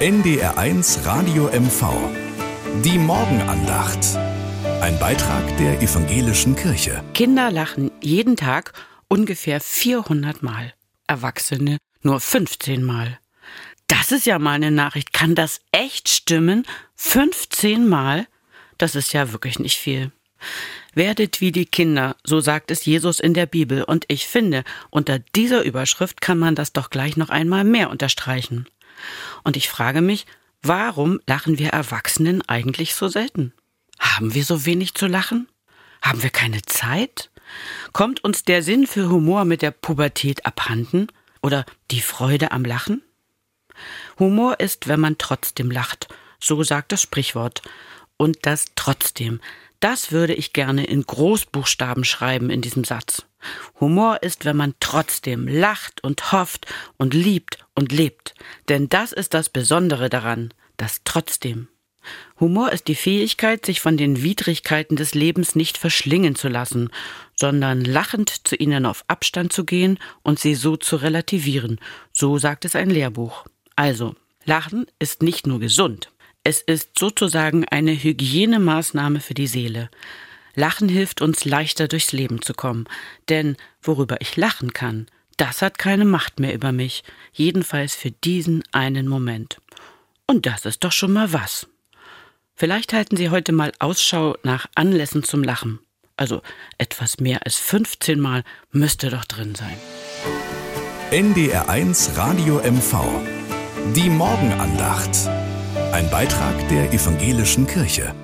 NDR1 Radio MV. Die Morgenandacht. Ein Beitrag der evangelischen Kirche. Kinder lachen jeden Tag ungefähr 400 Mal. Erwachsene nur 15 Mal. Das ist ja mal eine Nachricht. Kann das echt stimmen? 15 Mal? Das ist ja wirklich nicht viel. Werdet wie die Kinder, so sagt es Jesus in der Bibel, und ich finde, unter dieser Überschrift kann man das doch gleich noch einmal mehr unterstreichen. Und ich frage mich, warum lachen wir Erwachsenen eigentlich so selten? Haben wir so wenig zu lachen? Haben wir keine Zeit? Kommt uns der Sinn für Humor mit der Pubertät abhanden? Oder die Freude am Lachen? Humor ist, wenn man trotzdem lacht, so sagt das Sprichwort. Und das trotzdem, das würde ich gerne in Großbuchstaben schreiben in diesem Satz. Humor ist, wenn man trotzdem lacht und hofft und liebt und lebt. Denn das ist das Besondere daran, das trotzdem. Humor ist die Fähigkeit, sich von den Widrigkeiten des Lebens nicht verschlingen zu lassen, sondern lachend zu ihnen auf Abstand zu gehen und sie so zu relativieren. So sagt es ein Lehrbuch. Also, Lachen ist nicht nur gesund, es ist sozusagen eine Hygienemaßnahme für die Seele. Lachen hilft uns leichter durchs Leben zu kommen, denn worüber ich lachen kann, das hat keine Macht mehr über mich, jedenfalls für diesen einen Moment. Und das ist doch schon mal was. Vielleicht halten Sie heute mal Ausschau nach Anlässen zum Lachen. Also etwas mehr als 15 Mal müsste doch drin sein. NDR1 Radio MV. Die Morgenandacht. Ein Beitrag der evangelischen Kirche.